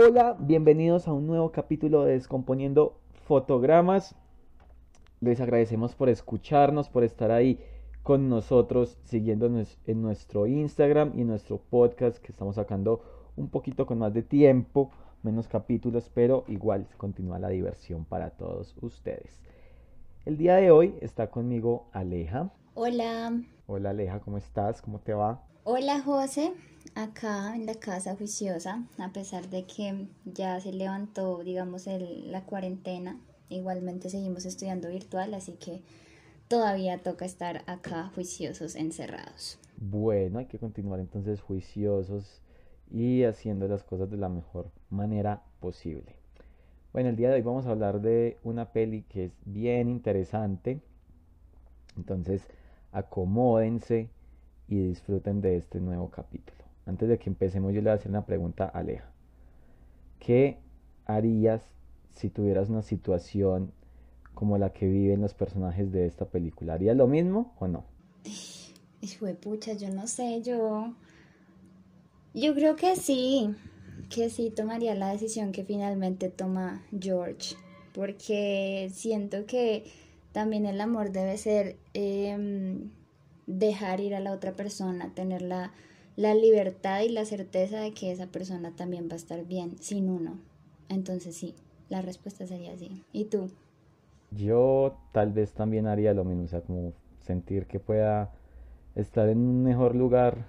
Hola, bienvenidos a un nuevo capítulo de Descomponiendo Fotogramas. Les agradecemos por escucharnos, por estar ahí con nosotros, siguiéndonos en nuestro Instagram y nuestro podcast que estamos sacando un poquito con más de tiempo, menos capítulos, pero igual continúa la diversión para todos ustedes. El día de hoy está conmigo Aleja. Hola. Hola Aleja, ¿cómo estás? ¿Cómo te va? Hola José, acá en la casa juiciosa, a pesar de que ya se levantó, digamos, la cuarentena, igualmente seguimos estudiando virtual, así que todavía toca estar acá juiciosos, encerrados. Bueno, hay que continuar entonces juiciosos y haciendo las cosas de la mejor manera posible. Bueno, el día de hoy vamos a hablar de una peli que es bien interesante. Entonces, acomódense y disfruten de este nuevo capítulo. Antes de que empecemos, yo le voy a hacer una pregunta a Aleja. ¿Qué harías si tuvieras una situación como la que viven los personajes de esta película? ¿Harías lo mismo o no? Hijo pucha, yo no sé, yo. Yo creo que sí, que sí tomaría la decisión que finalmente toma George, porque siento que también el amor debe ser em, dejar ir a la otra persona, tener la, libertad y la certeza de que esa persona también va a estar bien sin uno. Entonces sí, la respuesta sería sí. ¿Y tú? Yo tal vez también haría lo mismo, o sea, como sentir que pueda estar en un mejor lugar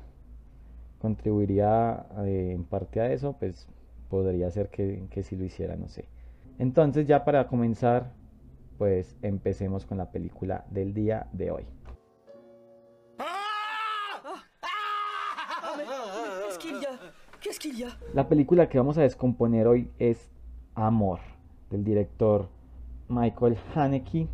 contribuiría eh, en parte a eso, pues podría ser que, que si lo hiciera, no sé. Entonces ya para comenzar, pues empecemos con la película del día de hoy. La película que vamos a descomponer hoy es Amor, del director Michael Haneke.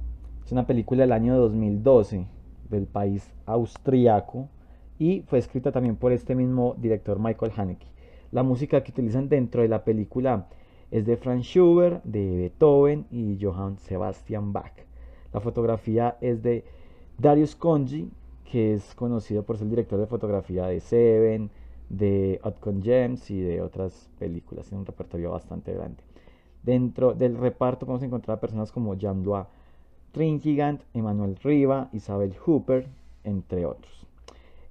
Es una película del año 2012 del país austriaco y fue escrita también por este mismo director Michael Haneke. La música que utilizan dentro de la película es de Franz Schubert, de Beethoven y Johann Sebastian Bach. La fotografía es de Darius Conji, que es conocido por ser el director de fotografía de Seven, de Outcome Gems y de otras películas. Tiene un repertorio bastante grande. Dentro del reparto podemos encontrar personas como Jean-Louis Trintigant, Emmanuel Riva, Isabel Hooper, entre otros.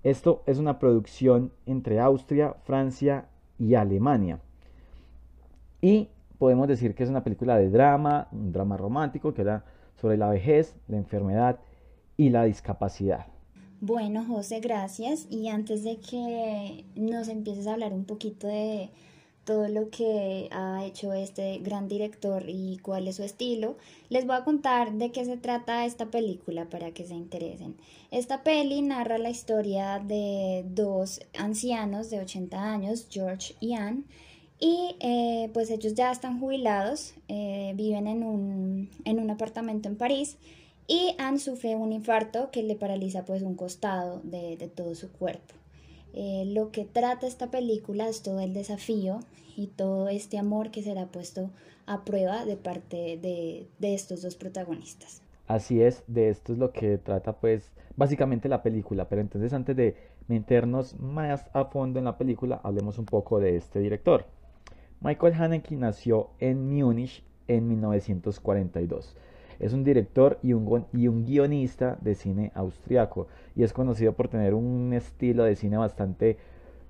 Esto es una producción entre Austria, Francia y Alemania. Y podemos decir que es una película de drama, un drama romántico que era sobre la vejez, la enfermedad y la discapacidad. Bueno, José, gracias. Y antes de que nos empieces a hablar un poquito de todo lo que ha hecho este gran director y cuál es su estilo, les voy a contar de qué se trata esta película para que se interesen. Esta peli narra la historia de dos ancianos de 80 años, George y Anne, y eh, pues ellos ya están jubilados, eh, viven en un, en un apartamento en París y Anne sufre un infarto que le paraliza pues un costado de, todo su cuerpo. Eh, lo que trata esta película es todo el desafío y todo este amor que será puesto a prueba de parte de, de estos dos protagonistas. Así es, de esto es lo que trata pues básicamente la película, pero entonces antes de meternos más a fondo en la película, hablemos un poco de este director. Michael Haneke nació en Múnich en 1942. Es un director y un, y un guionista de cine austriaco y es conocido por tener un estilo de cine bastante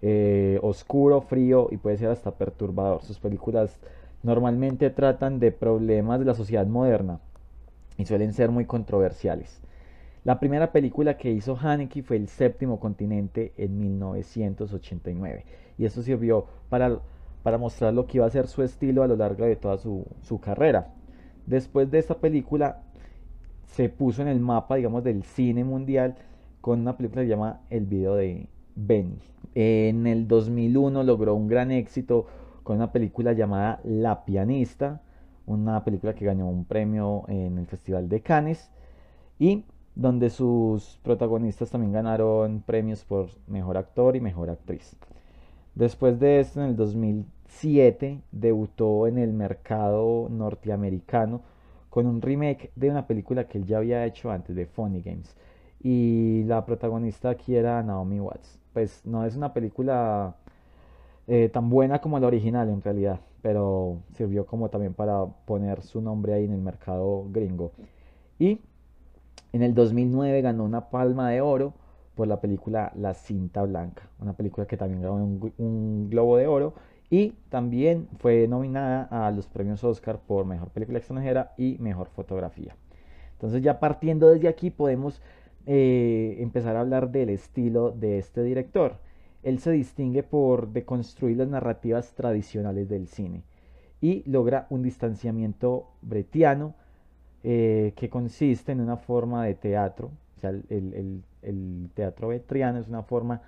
eh, oscuro, frío y puede ser hasta perturbador. Sus películas normalmente tratan de problemas de la sociedad moderna y suelen ser muy controversiales. La primera película que hizo Haneke fue El séptimo continente en 1989 y esto sirvió para, para mostrar lo que iba a ser su estilo a lo largo de toda su, su carrera. Después de esta película se puso en el mapa, digamos, del cine mundial con una película que se El video de Benny. En el 2001 logró un gran éxito con una película llamada La pianista, una película que ganó un premio en el Festival de Cannes y donde sus protagonistas también ganaron premios por mejor actor y mejor actriz. Después de esto, en el 2007, debutó en el mercado norteamericano con un remake de una película que él ya había hecho antes de Funny Games. Y la protagonista aquí era Naomi Watts. Pues no es una película eh, tan buena como la original en realidad, pero sirvió como también para poner su nombre ahí en el mercado gringo. Y en el 2009 ganó una palma de oro por la película La cinta blanca, una película que también ganó un, globo de oro y también fue nominada a los premios Oscar por mejor película extranjera y mejor fotografía. Entonces ya partiendo desde aquí podemos eh, empezar a hablar del estilo de este director. Él se distingue por deconstruir las narrativas tradicionales del cine y logra un distanciamiento bretiano eh, que consiste en una forma de teatro. O sea, el, el teatro bretiano es una forma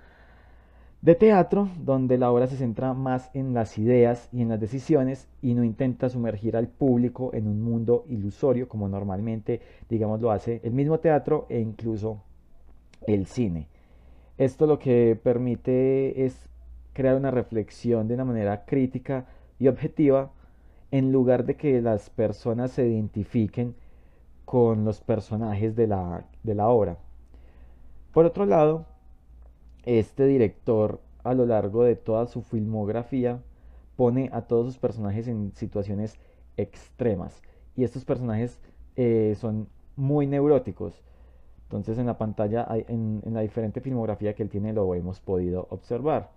de teatro donde la obra se centra más en las ideas y en las decisiones y no intenta sumergir al público en un mundo ilusorio como normalmente, digamos, lo hace el mismo teatro e incluso el cine. Esto lo que permite es crear una reflexión de una manera crítica y objetiva en lugar de que las personas se identifiquen con los personajes de la, de la obra. Por otro lado, este director a lo largo de toda su filmografía pone a todos sus personajes en situaciones extremas y estos personajes eh, son muy neuróticos. Entonces en la pantalla, en, en la diferente filmografía que él tiene, lo hemos podido observar.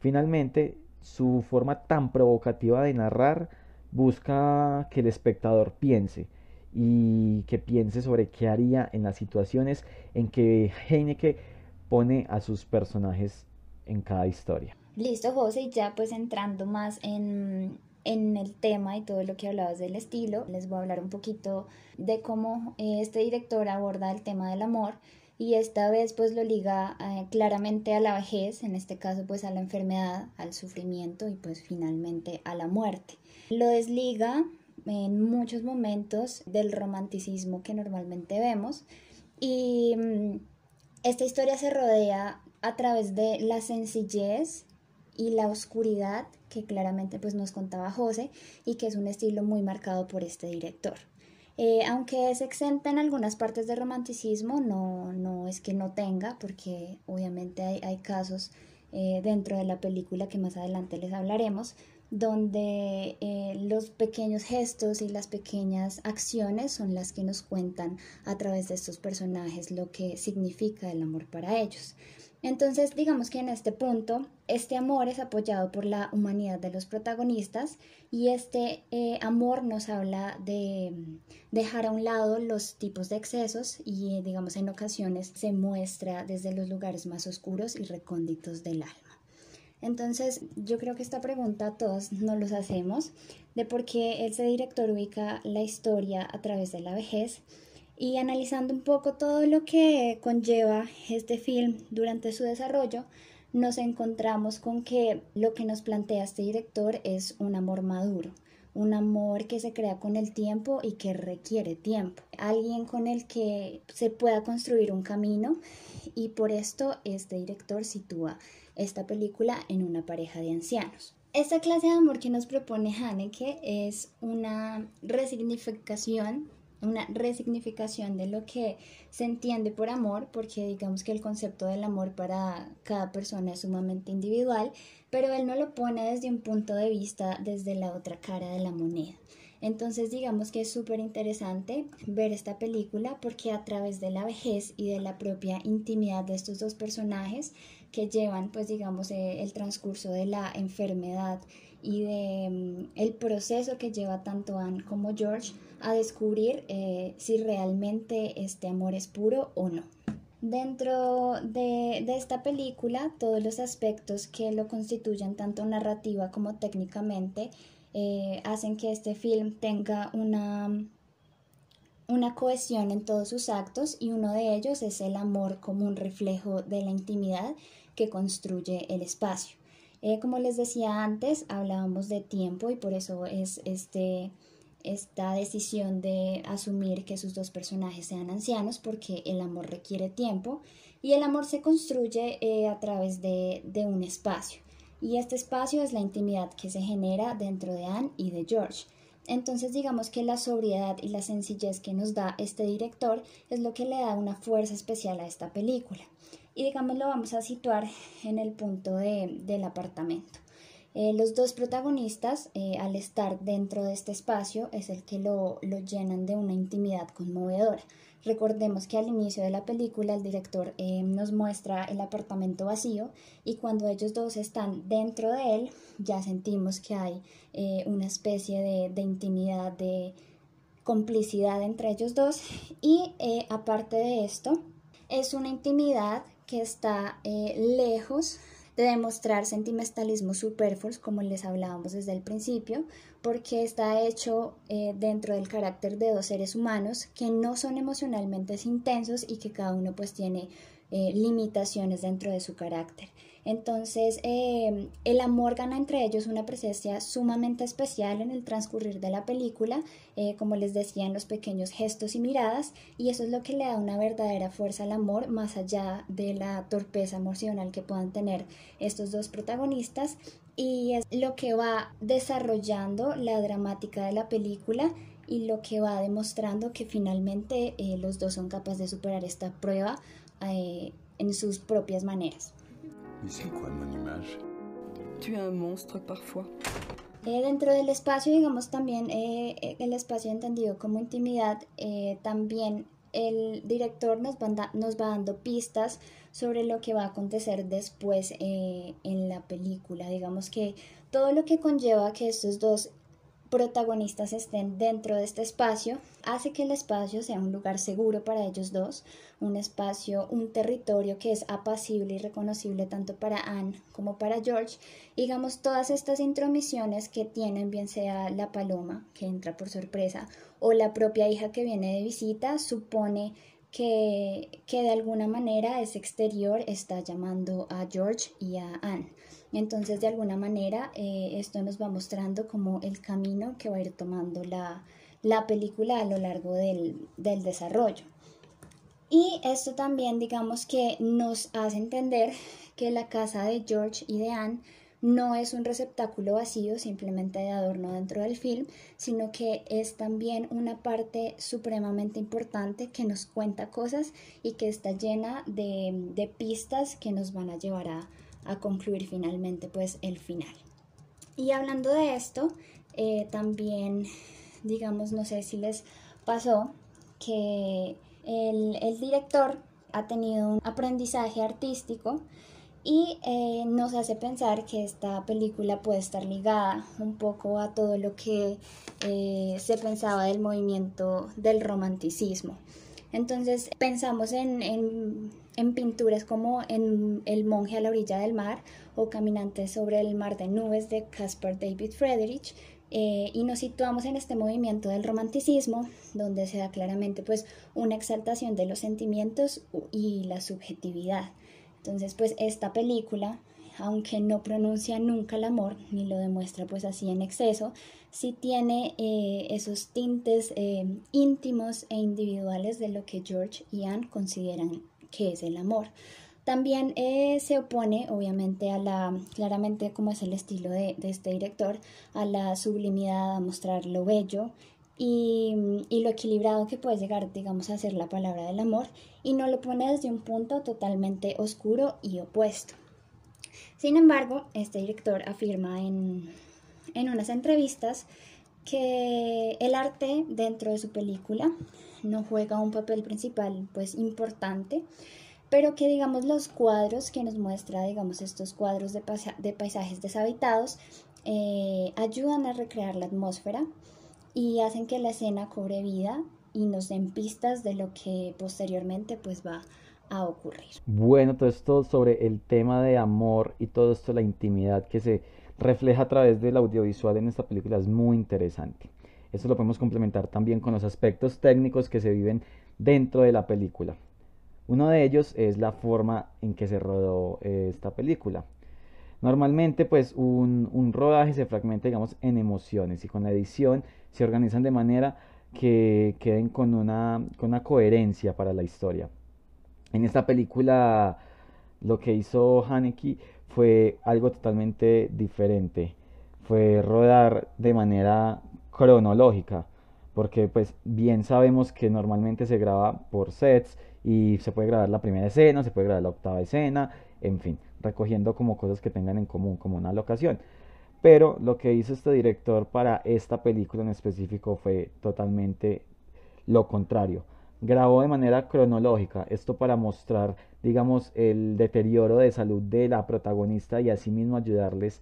Finalmente, su forma tan provocativa de narrar busca que el espectador piense y que piense sobre qué haría en las situaciones en que Heineke pone a sus personajes en cada historia. Listo, José, y ya pues entrando más en, en el tema y todo lo que hablabas del estilo, les voy a hablar un poquito de cómo eh, este director aborda el tema del amor y esta vez pues lo liga eh, claramente a la vejez, en este caso pues a la enfermedad, al sufrimiento y pues finalmente a la muerte. Lo desliga en muchos momentos del romanticismo que normalmente vemos y mm, esta historia se rodea a través de la sencillez y la oscuridad que claramente pues nos contaba José y que es un estilo muy marcado por este director. Eh, aunque es exenta en algunas partes de romanticismo, no, no es que no tenga, porque obviamente hay, hay casos eh, dentro de la película que más adelante les hablaremos, donde eh, los pequeños gestos y las pequeñas acciones son las que nos cuentan a través de estos personajes lo que significa el amor para ellos. Entonces, digamos que en este punto, este amor es apoyado por la humanidad de los protagonistas y este eh, amor nos habla de dejar a un lado los tipos de excesos y, digamos, en ocasiones se muestra desde los lugares más oscuros y recónditos del alma. Entonces, yo creo que esta pregunta todos nos los hacemos de por qué ese director ubica la historia a través de la vejez. Y analizando un poco todo lo que conlleva este film durante su desarrollo, nos encontramos con que lo que nos plantea este director es un amor maduro, un amor que se crea con el tiempo y que requiere tiempo, alguien con el que se pueda construir un camino y por esto este director sitúa esta película en una pareja de ancianos. Esta clase de amor que nos propone Haneke es una resignificación, una resignificación de lo que se entiende por amor, porque digamos que el concepto del amor para cada persona es sumamente individual, pero él no lo pone desde un punto de vista desde la otra cara de la moneda. Entonces digamos que es súper interesante ver esta película porque a través de la vejez y de la propia intimidad de estos dos personajes que llevan pues digamos eh, el transcurso de la enfermedad y de mm, el proceso que lleva tanto Anne como George a descubrir eh, si realmente este amor es puro o no. Dentro de, de, esta película, todos los aspectos que lo constituyen tanto narrativa como técnicamente eh, hacen que este film tenga una, una cohesión en todos sus actos y uno de ellos es el amor como un reflejo de la intimidad que construye el espacio. Eh, como les decía antes, hablábamos de tiempo y por eso es este, esta decisión de asumir que sus dos personajes sean ancianos porque el amor requiere tiempo y el amor se construye eh, a través de, de un espacio y este espacio es la intimidad que se genera dentro de Anne y de George. Entonces digamos que la sobriedad y la sencillez que nos da este director es lo que le da una fuerza especial a esta película. Y digamos lo vamos a situar en el punto de, del apartamento. Eh, los dos protagonistas, eh, al estar dentro de este espacio, es el que lo, lo, llenan de una intimidad conmovedora. Recordemos que al inicio de la película el director eh, nos muestra el apartamento vacío y cuando ellos dos están dentro de él ya sentimos que hay una especie de, de intimidad, de complicidad entre ellos dos. Y aparte de esto es una intimidad que está lejos de demostrar sentimentalismo superfluos, como les hablábamos desde el principio, porque está hecho eh, dentro del carácter de dos seres humanos que no son emocionalmente intensos y que cada uno pues tiene eh, limitaciones dentro de su carácter. Entonces, eh, el amor gana entre ellos una presencia sumamente especial en el transcurrir de la película, eh, como les decía, en los pequeños gestos y miradas, y eso es lo que le da una verdadera fuerza al amor, más allá de la torpeza emocional que puedan tener estos dos protagonistas, y es lo que va desarrollando la dramática de la película y lo que va demostrando que finalmente eh, los dos son capaces de superar esta prueba en sus propias maneras. ¿Y c'est quoi mon image? Tu es un monstre parfois. Eh, dentro del espacio, digamos también eh, eh, el espacio entendido como intimidad, también el director nos va, nos va, dando pistas sobre lo que va a acontecer después en la película. Digamos que todo lo que conlleva que estos dos protagonistas estén dentro de este espacio hace que el espacio sea un lugar seguro para ellos dos, un espacio, un territorio que es apacible y reconocible tanto para Anne como para George. Digamos, todas estas intromisiones que tienen, bien sea la paloma que entra por sorpresa o la propia hija que viene de visita, supone que, que de alguna manera ese exterior está llamando a George y a Anne. Entonces, de alguna manera, eh, esto nos va mostrando como el camino que va a ir tomando la, película a lo largo del, del desarrollo. Y esto también, digamos que nos hace entender que la casa de George y de Anne no es un receptáculo vacío, simplemente de adorno dentro del film, sino que es también una parte supremamente importante que nos cuenta cosas y que está llena de, de pistas que nos van a llevar a, a concluir finalmente pues el final. Y hablando de esto, eh, también digamos, no sé si les pasó que el, el director ha tenido un aprendizaje artístico y eh, nos hace pensar que esta película puede estar ligada un poco a todo lo que eh, se pensaba del movimiento del romanticismo. Entonces pensamos en, en, pinturas como en El monje a la orilla del mar o Caminantes sobre el mar de nubes de Caspar David Friedrich eh, y nos situamos en este movimiento del romanticismo donde se da claramente pues una exaltación de los sentimientos y la subjetividad. Entonces pues esta película aunque no pronuncia nunca el amor, ni lo demuestra pues así en exceso, sí tiene eh, esos tintes eh, íntimos e individuales de lo que George y Anne consideran que es el amor. También eh, se opone, obviamente, a la, claramente como es el estilo de, este director, a la sublimidad, a mostrar lo bello y, y, lo equilibrado que puede llegar, digamos, a ser la palabra del amor, y no lo pone desde un punto totalmente oscuro y opuesto. Sin embargo, este director afirma en, unas entrevistas que el arte dentro de su película no juega un papel principal pues importante, pero que digamos los cuadros que nos muestra, digamos estos cuadros de, paisajes deshabitados, eh, ayudan a recrear la atmósfera y hacen que la escena cobre vida y nos den pistas de lo que posteriormente pues va a ocurrir. Bueno, todo esto sobre el tema de amor y todo esto, la intimidad que se refleja a través del audiovisual en esta película es muy interesante. Esto lo podemos complementar también con los aspectos técnicos que se viven dentro de la película. Uno de ellos es la forma en que se rodó eh, esta película. Normalmente pues un, un, rodaje se fragmenta digamos en emociones y con la edición se organizan de manera que queden con una, con una coherencia para la historia. En esta película lo que hizo Haneke fue algo totalmente diferente. Fue rodar de manera cronológica, porque pues bien sabemos que normalmente se graba por sets y se puede grabar la primera escena, se puede grabar la octava escena, en fin, recogiendo como cosas que tengan en común, como una locación. Pero lo que hizo este director para esta película en específico fue totalmente lo contrario. Grabó de manera cronológica, esto para mostrar, digamos, el deterioro de salud de la protagonista y asimismo ayudarles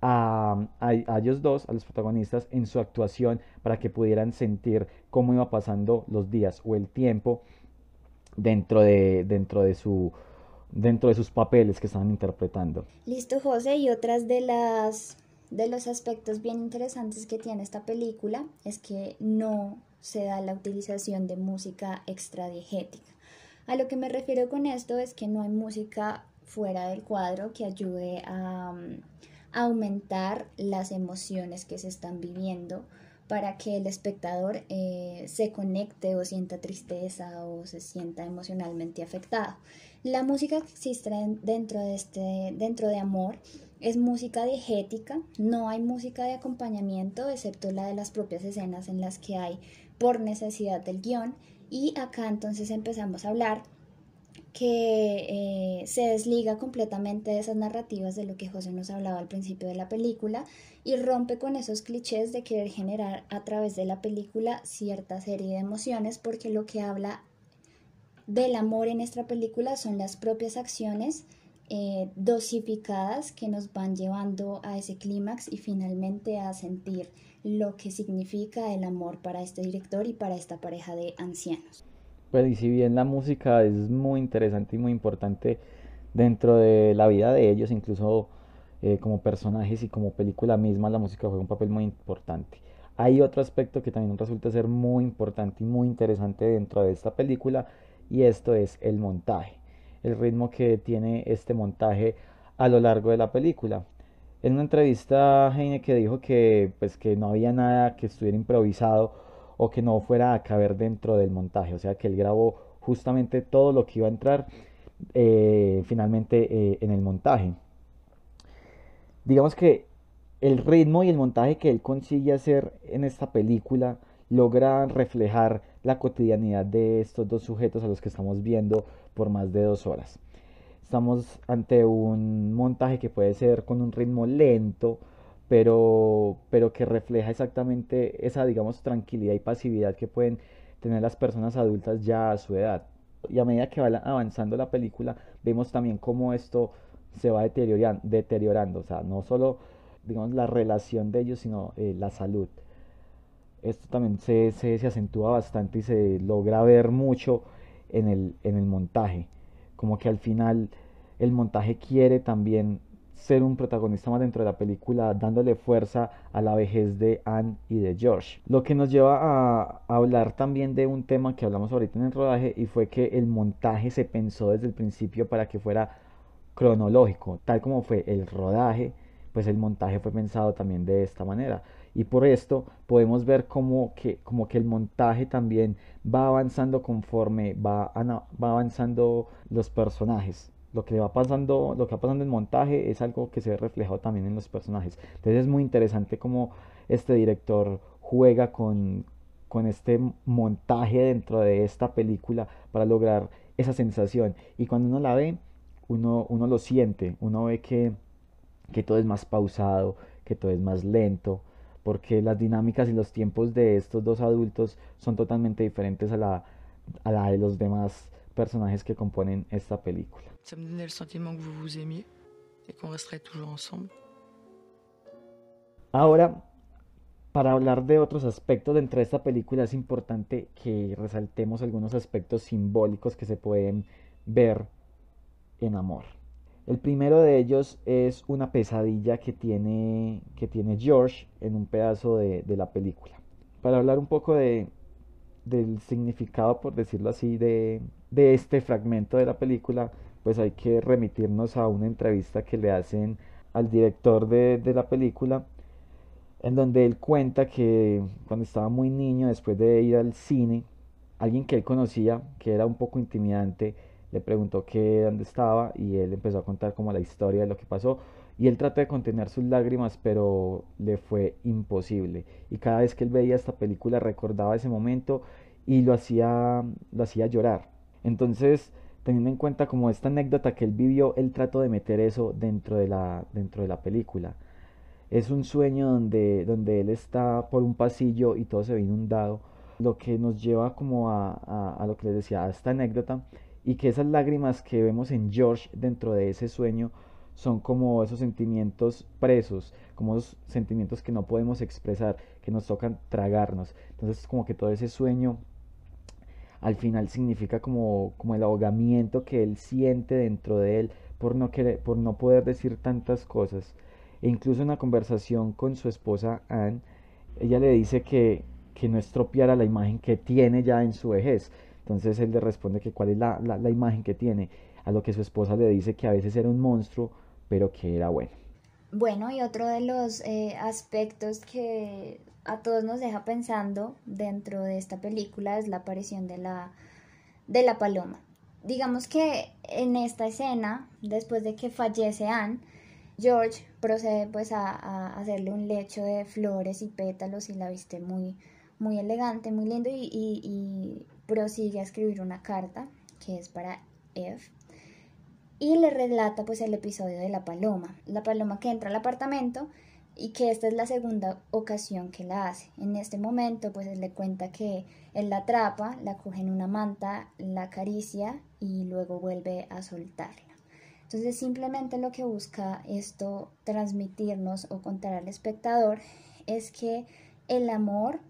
a, a, ellos dos, a los protagonistas, en su actuación para que pudieran sentir cómo iba pasando los días o el tiempo dentro de, dentro de su dentro de sus papeles que estaban interpretando. Listo, José, y otras de las de los aspectos bien interesantes que tiene esta película es que no se da la utilización de música extradiegética. A lo que me refiero con esto es que no hay música fuera del cuadro que ayude a, mm, aumentar las emociones que se están viviendo para que el espectador eh, se conecte o sienta tristeza o se sienta emocionalmente afectado. La música que existe dentro de, este, dentro de Amor es música diegética, no hay música de acompañamiento excepto la de las propias escenas en las que hay por necesidad del guion. Y acá entonces empezamos a hablar que eh, se desliga completamente de esas narrativas de lo que José nos hablaba al principio de la película y rompe con esos clichés de querer generar a través de la película cierta serie de emociones porque lo que habla del amor en esta película son las propias acciones eh, dosificadas que nos van llevando a ese clímax y finalmente a sentir lo que significa el amor para este director y para esta pareja de ancianos. Pues y si bien la música es muy interesante y muy importante dentro de la vida de ellos, incluso eh, como personajes y como película misma, la música juega un papel muy importante. Hay otro aspecto que también resulta ser muy importante y muy interesante dentro de esta película y esto es el montaje, el ritmo que tiene este montaje a lo largo de la película. En una entrevista Heine que dijo que pues que no había nada que estuviera improvisado o que no fuera a caber dentro del montaje. O sea que él grabó justamente todo lo que iba a entrar eh, finalmente eh, en el montaje. Digamos que el ritmo y el montaje que él consigue hacer en esta película logra reflejar la cotidianidad de estos dos sujetos a los que estamos viendo por más de dos horas. Estamos ante un montaje que puede ser con un ritmo lento, pero, pero que refleja exactamente esa, digamos, tranquilidad y pasividad que pueden tener las personas adultas ya a su edad. Y a medida que va avanzando la película, vemos también cómo esto se va deteriorando, deteriorando o sea, no solo, digamos, la relación de ellos, sino eh, la salud. Esto también se, se, se, acentúa bastante y se logra ver mucho en el, en el montaje. Como que al final el montaje quiere también ser un protagonista más dentro de la película, dándole fuerza a la vejez de Anne y de George. Lo que nos lleva a, hablar también de un tema que hablamos ahorita en el rodaje y fue que el montaje se pensó desde el principio para que fuera cronológico, tal como fue el rodaje, pues el montaje fue pensado también de esta manera. Y por esto podemos ver como que, como que el montaje también va avanzando conforme va, va avanzando los personajes lo que va pasando, lo que va pasando en montaje es algo que se ve reflejado también en los personajes. Entonces es muy interesante cómo este director juega con, con este montaje dentro de esta película para lograr esa sensación. Y cuando uno la ve, uno, uno lo siente, uno ve que, que todo es más pausado, que todo es más lento, porque las dinámicas y los tiempos de estos dos adultos son totalmente diferentes a la, a la de los demás personajes que componen esta película. Ça me donnait le sentiment que vous vous aimiez et qu'on resterait toujours ensemble. Ahora, para hablar de otros aspectos dentro de esta película es importante que resaltemos algunos aspectos simbólicos que se pueden ver en Amor. El primero de ellos es una pesadilla que tiene, que tiene George en un pedazo de, de la película. Para hablar un poco de, del significado, por decirlo así, de, de este fragmento de la película, pues hay que remitirnos a una entrevista que le hacen al director de, la película, en donde él cuenta que cuando estaba muy niño, después de ir al cine, alguien que él conocía, que era un poco intimidante, le preguntó que dónde estaba y él empezó a contar como la historia de lo que pasó y él trató de contener sus lágrimas pero le fue imposible y cada vez que él veía esta película recordaba ese momento y lo hacía lo hacía llorar entonces teniendo en cuenta como esta anécdota que él vivió, él trató de meter eso dentro de la, dentro de la película. Es un sueño donde, donde él está por un pasillo y todo se ve inundado, lo que nos lleva como a, a, lo que les decía, a esta anécdota, y que esas lágrimas que vemos en George dentro de ese sueño son como esos sentimientos presos, como esos sentimientos que no podemos expresar, que nos tocan tragarnos. Entonces como que todo ese sueño al final significa como, como el ahogamiento que él siente dentro de él por no, querer, por no poder decir tantas cosas. E incluso en una conversación con su esposa Anne, ella le dice que, que no estropeara la imagen que tiene ya en su vejez. Entonces él le responde que cuál es la, la imagen que tiene, a lo que su esposa le dice que a veces era un monstruo, pero que era bueno. Bueno, y otro de los eh, aspectos que a todos nos deja pensando dentro de esta película es la aparición de la, de la paloma. Digamos que en esta escena, después de que fallece Anne, George procede pues a, hacerle un lecho de flores y pétalos y la viste muy, muy elegante, muy lindo y, y prosigue a escribir una carta que es para Eve y le relata pues el episodio de la paloma, la paloma que entra al apartamento y que esta es la segunda ocasión que la hace. En este momento pues él le cuenta que él la atrapa, la coge en una manta, la acaricia y luego vuelve a soltarla. Entonces simplemente lo que busca esto transmitirnos o contar al espectador es que el amor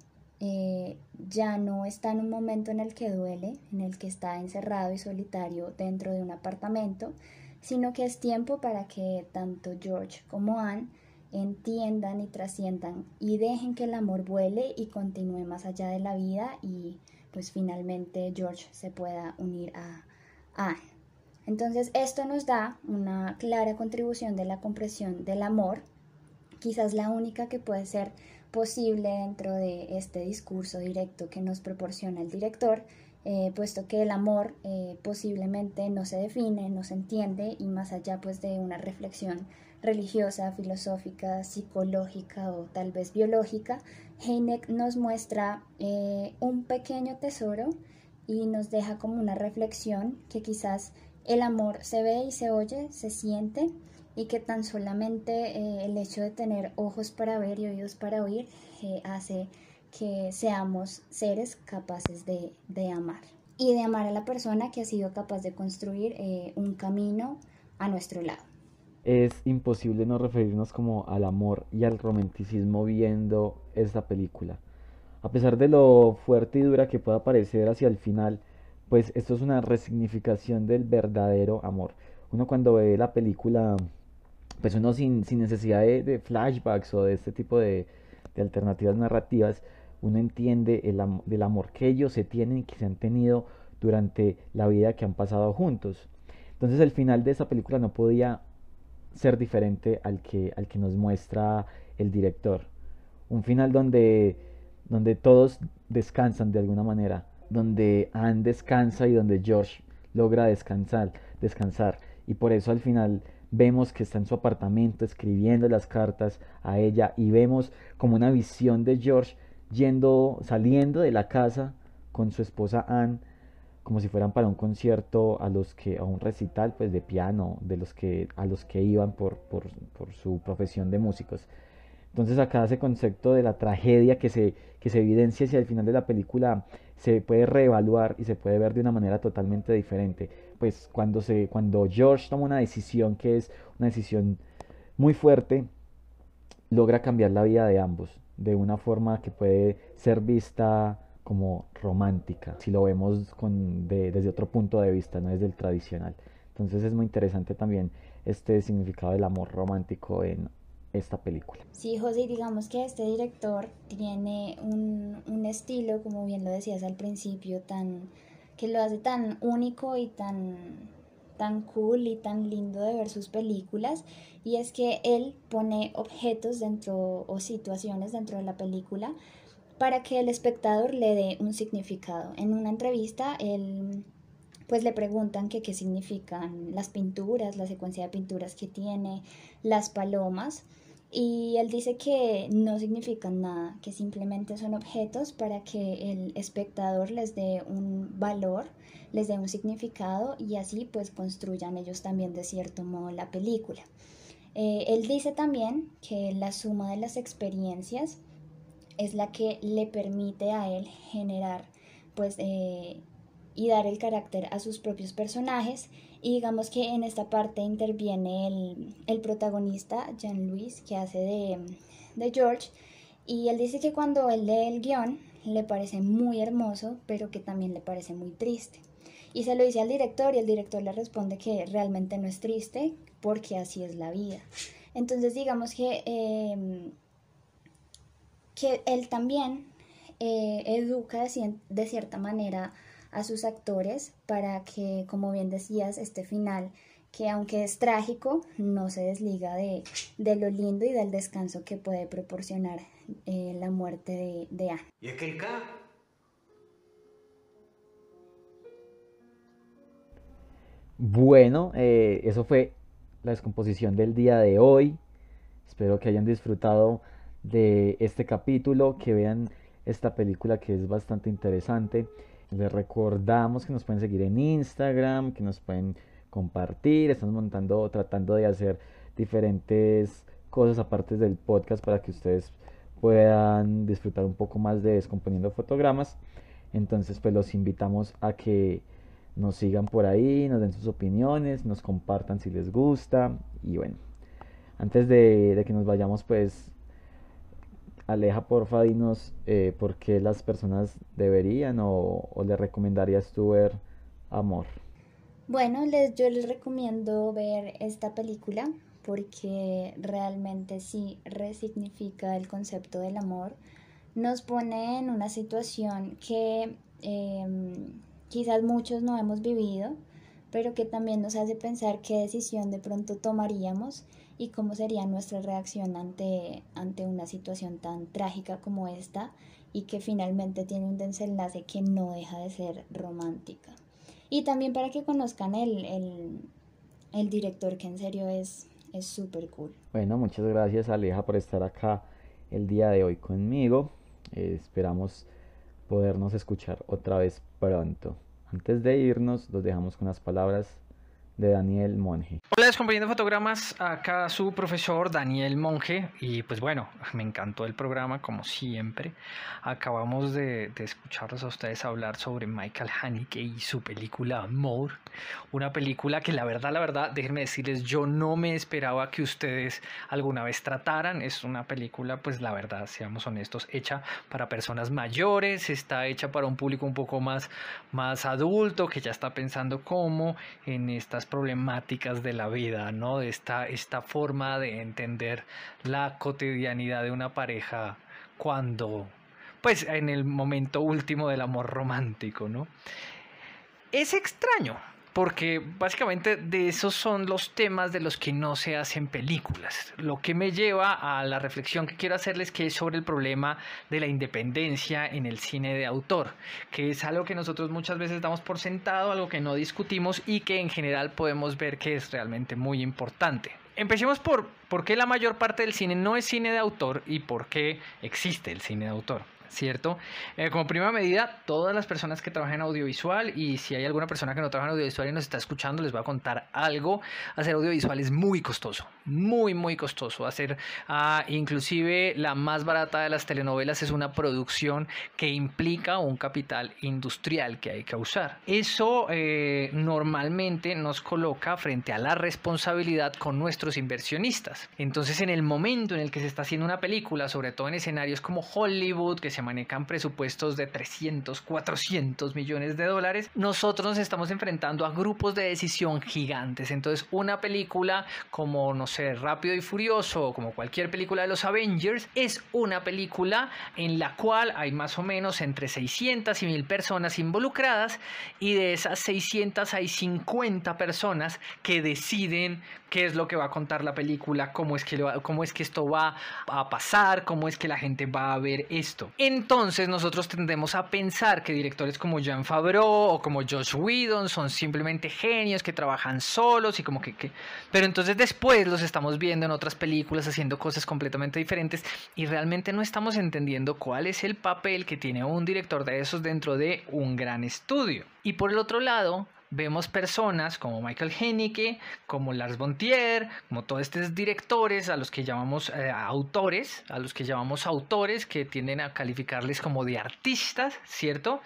eh, ya no está en un momento en el que duele, en el que está encerrado y solitario dentro de un apartamento, sino que es tiempo para que tanto George como Anne entiendan y trasciendan y dejen que el amor vuele y continúe más allá de la vida y pues finalmente George se pueda unir a Anne. Entonces esto nos da una clara contribución de la compresión del amor, quizás la única que puede ser posible dentro de este discurso directo que nos proporciona el director, eh, puesto que el amor eh, posiblemente no se define, no se entiende y más allá pues de una reflexión religiosa, filosófica, psicológica o tal vez biológica, Heineck nos muestra eh, un pequeño tesoro y nos deja como una reflexión que quizás el amor se ve y se oye, se siente, y que tan solamente eh, el hecho de tener ojos para ver y oídos para oír eh, hace que seamos seres capaces de, amar y de amar a la persona que ha sido capaz de construir eh, un camino a nuestro lado. Es imposible no referirnos como al amor y al romanticismo viendo esta película. A pesar de lo fuerte y dura que pueda parecer hacia el final, pues esto es una resignificación del verdadero amor. Uno cuando ve la película pues uno sin, necesidad de, flashbacks o de este tipo de, alternativas narrativas, uno entiende el del amor que ellos se tienen y que se han tenido durante la vida que han pasado juntos. Entonces el final de esa película no podía ser diferente al que, al que nos muestra el director. Un final donde, donde todos descansan de alguna manera, donde Anne descansa y donde George logra descansar, descansar. Y por eso al final vemos que está en su apartamento escribiendo las cartas a ella y vemos como una visión de George yendo, saliendo de la casa con su esposa Anne, como si fueran para un concierto a los que, a un recital pues de piano, de los que, a los que iban por, por, por su profesión de músicos. Entonces acá ese concepto de la tragedia que se, que se evidencia hacia el final de la película se puede reevaluar y se puede ver de una manera totalmente diferente. Pues cuando, se, cuando George toma una decisión que es una decisión muy fuerte, logra cambiar la vida de ambos de una forma que puede ser vista como romántica, si lo vemos con, desde otro punto de vista, no desde el tradicional. Entonces es muy interesante también este significado del amor romántico en esta película. Sí, José, digamos que este director tiene un, un, estilo, como bien lo decías al principio, tan que lo hace tan único y tan tan cool y tan lindo de ver sus películas y es que él pone objetos dentro o situaciones dentro de la película para que el espectador le dé un significado. En una entrevista él pues le preguntan qué significan las pinturas, la secuencia de pinturas que tiene, las palomas. Y él dice que no significan nada, que simplemente son objetos para que el espectador les dé un valor, les dé un significado y así pues construyan ellos también de cierto modo la película. Eh, él dice también que la suma de las experiencias es la que le permite a él generar pues eh, y dar el carácter a sus propios personajes. Y digamos que en esta parte interviene el, el protagonista Jean-Louis que hace de, de George. Y él dice que cuando él lee el guion le parece muy hermoso pero que también le parece muy triste. Y se lo dice al director y el director le responde que realmente no es triste porque así es la vida. Entonces digamos que, em, que él también eh, educa de, cierta manera a sus actores para que, como bien decías, este final, que aunque es trágico, no se desliga de, lo lindo y del descanso que puede proporcionar eh, la muerte de, de Anne. ¿Y aquel K? Bueno, eh, eso fue la descomposición del día de hoy. Espero que hayan disfrutado de este capítulo, que vean esta película que es bastante interesante. Les recordamos que nos pueden seguir en Instagram, que nos pueden compartir. Estamos montando, tratando de hacer diferentes cosas aparte del podcast para que ustedes puedan disfrutar un poco más de descomponiendo fotogramas. Entonces, pues los invitamos a que nos sigan por ahí, nos den sus opiniones, nos compartan si les gusta. Y bueno, antes de, que nos vayamos, pues, Aleja, porfa, dinos eh, por qué las personas deberían o, le recomendarías tú ver Amor. Bueno, les, yo les recomiendo ver esta película porque realmente sí resignifica el concepto del amor. Nos pone en una situación que em, quizás muchos no hemos vivido, pero que también nos hace pensar qué decisión de pronto tomaríamos y cómo sería nuestra reacción ante, ante una situación tan trágica como esta y que finalmente tiene un desenlace que no deja de ser romántica. Y también para que conozcan el, el, director que en serio es súper cool. Bueno, muchas gracias Aleja por estar acá el día de hoy conmigo. Eh, esperamos podernos escuchar otra vez pronto. Antes de irnos, los dejamos con las palabras de Daniel Monge. Hola, descomponiendo fotogramas, acá su profesor Daniel Monge y pues bueno, me encantó el programa como siempre. Acabamos de, de escucharlos a ustedes hablar sobre Michael Haneke y su película More, una película que la verdad, la verdad, déjenme decirles, yo no me esperaba que ustedes alguna vez trataran. Es una película, pues la verdad, seamos honestos, hecha para personas mayores, está hecha para un público un poco más, más adulto que ya está pensando cómo en estas problemáticas de la vida, ¿no? Esta, esta forma de entender la cotidianidad de una pareja cuando, pues en el momento último del amor romántico, ¿no? Es extraño, porque básicamente de esos son los temas de los que no se hacen películas. Lo que me lleva a la reflexión que quiero hacerles que es sobre el problema de la independencia en el cine de autor, que es algo que nosotros muchas veces damos por sentado, algo que no discutimos y que en general podemos ver que es realmente muy importante. Empecemos por por qué la mayor parte del cine no es cine de autor y por qué existe el cine de autor. ¿Cierto? Eh, como primera medida, todas las personas que trabajan en audiovisual y si hay alguna persona que no trabaja en audiovisual y nos está escuchando, les voy a contar algo. Hacer audiovisual es muy costoso, muy, muy costoso. Hacer ah, inclusive la más barata de las telenovelas es una producción que implica un capital industrial que hay que usar. Eso eh, normalmente nos coloca frente a la responsabilidad con nuestros inversionistas. Entonces, en el momento en el que se está haciendo una película, sobre todo en escenarios como Hollywood, que se manejan presupuestos de 300, 400 millones de dólares, nosotros nos estamos enfrentando a grupos de decisión gigantes. Entonces, una película como, no sé, Rápido y Furioso como cualquier película de los Avengers, es una película en la cual hay más o menos entre 600 y 1000 personas involucradas y de esas 600 hay 50 personas que deciden qué es lo que va a contar la película, cómo es que, cómo es que esto va a pasar, cómo es que la gente va a ver esto. Entonces nosotros tendemos a pensar que directores como Jean Favreau o como Josh Whedon son simplemente genios que trabajan solos y como que, que... Pero entonces después los estamos viendo en otras películas haciendo cosas completamente diferentes y realmente no estamos entendiendo cuál es el papel que tiene un director de esos dentro de un gran estudio. Y por el otro lado, vemos personas como Michael Haneke, como Lars von Trier, como todos estos directores a los que llamamos eh, autores, a los que llamamos autores que tienden a calificarles como de artistas, ¿cierto?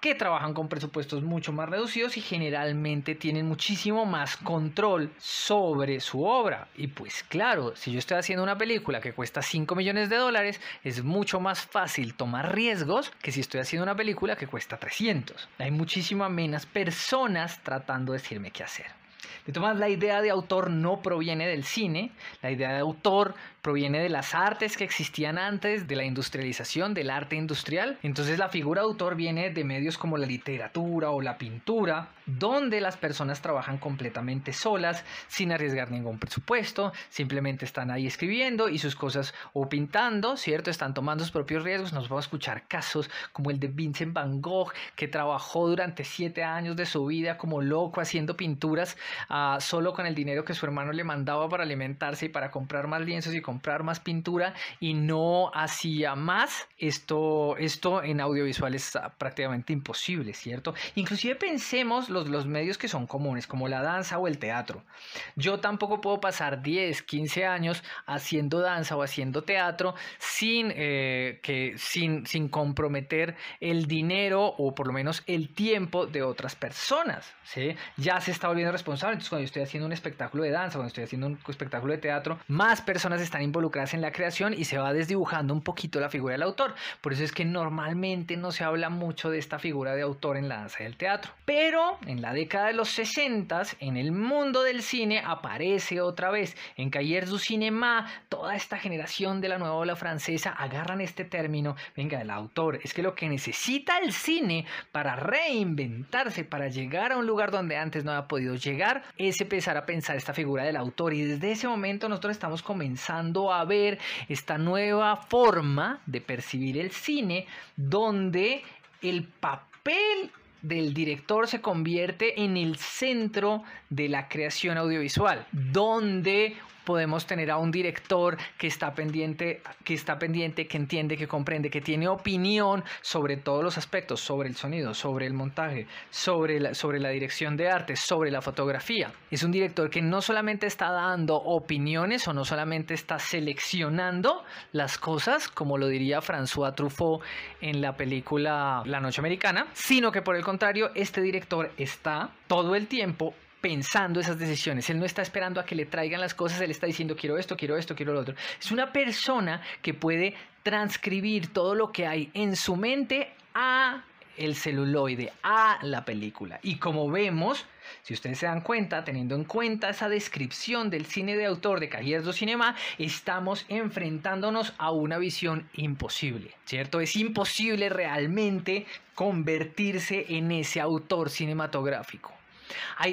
Que trabajan con presupuestos mucho más reducidos y generalmente tienen muchísimo más control sobre su obra. Y pues claro, si yo estoy haciendo una película que cuesta 5 millones de dólares, es mucho más fácil tomar riesgos que si estoy haciendo una película que cuesta 300. Hay muchísimas menos personas tratando de decirme qué hacer. De todas la idea de autor no proviene del cine, la idea de autor proviene de las artes que existían antes de la industrialización, del arte industrial. Entonces la figura de autor viene de medios como la literatura o la pintura, donde las personas trabajan completamente solas, sin arriesgar ningún presupuesto, simplemente están ahí escribiendo y sus cosas o pintando, ¿cierto? Están tomando sus propios riesgos. Nos vamos a escuchar casos como el de Vincent Van Gogh, que trabajó durante siete años de su vida como loco haciendo pinturas solo con el dinero que su hermano le mandaba para alimentarse y para comprar más lienzos y comprar más pintura y no hacía más, esto, esto en audiovisual es prácticamente imposible, ¿cierto? Inclusive pensemos los, los medios que son comunes, como la danza o el teatro. Yo tampoco puedo pasar 10, 15 años haciendo danza o haciendo teatro sin, eh, que, sin, sin comprometer el dinero o por lo menos el tiempo de otras personas, ¿sí? Ya se está volviendo responsable, cuando yo estoy haciendo un espectáculo de danza, cuando estoy haciendo un espectáculo de teatro, más personas están involucrarse en la creación y se va desdibujando un poquito la figura del autor. Por eso es que normalmente no se habla mucho de esta figura de autor en la danza del teatro. Pero en la década de los 60, en el mundo del cine aparece otra vez. En Cahiers du Cinéma, toda esta generación de la nueva ola francesa agarran este término, venga, el autor. Es que lo que necesita el cine para reinventarse, para llegar a un lugar donde antes no había podido llegar, es empezar a pensar esta figura del autor. Y desde ese momento nosotros estamos comenzando a ver esta nueva forma de percibir el cine donde el papel del director se convierte en el centro de la creación audiovisual, donde podemos tener a un director que está pendiente, que está pendiente, que entiende, que comprende, que tiene opinión sobre todos los aspectos, sobre el sonido, sobre el montaje, sobre la, dirección de arte, sobre la fotografía. Es un director que no solamente está dando opiniones o no solamente está seleccionando las cosas, como lo diría François Truffaut en la película La Noche Americana, sino que por el contrario, este director está todo el tiempo pensando esas decisiones. Él no está esperando a que le traigan las cosas, él está diciendo quiero esto, quiero esto, quiero lo otro. Es una persona que puede transcribir todo lo que hay en su mente a el celuloide, a la película. Y como vemos, si ustedes se dan cuenta, teniendo en cuenta esa descripción del cine de autor de Cahiers Cinema, estamos enfrentándonos a una visión imposible, ¿cierto? Es imposible realmente convertirse en ese autor cinematográfico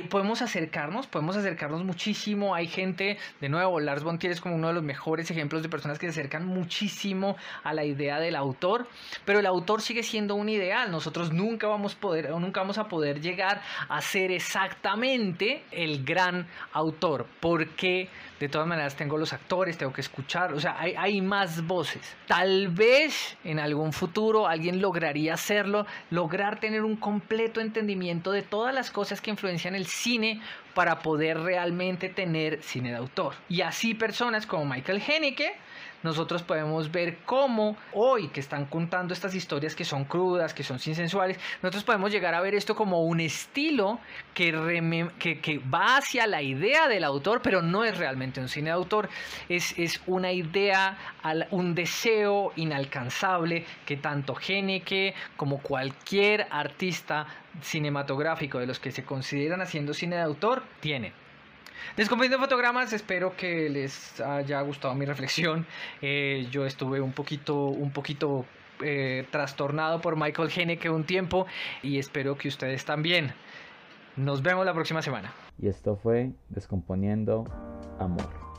podemos acercarnos, podemos acercarnos muchísimo. Hay gente, de nuevo, Lars von es como uno de los mejores ejemplos de personas que se acercan muchísimo a la idea del autor, pero el autor sigue siendo un ideal. Nosotros nunca vamos, poder, nunca vamos a poder llegar a ser exactamente el gran autor, porque de todas maneras tengo los actores, tengo que escuchar, o sea, hay, más voces. Tal vez en algún futuro alguien lograría hacerlo, lograr tener un completo entendimiento de todas las cosas que influencian el cine para poder realmente tener cine de autor. Y así personas como Michael Haneke nosotros podemos ver cómo hoy que están contando estas historias que son crudas, que son sin sensuales, nosotros podemos llegar a ver esto como un estilo que, va hacia la idea del autor, pero no es realmente un cine de autor, es, es una idea, un deseo inalcanzable que tanto Geneke como cualquier artista cinematográfico de los que se consideran haciendo cine de autor tienen. Descomprimiendo fotogramas, espero que les haya gustado mi reflexión. Eh, yo estuve un poquito, un poquito eh, trastornado por Michael Haneke un tiempo y espero que ustedes también. Nos vemos la próxima semana. Y esto fue Descomponiendo Amor.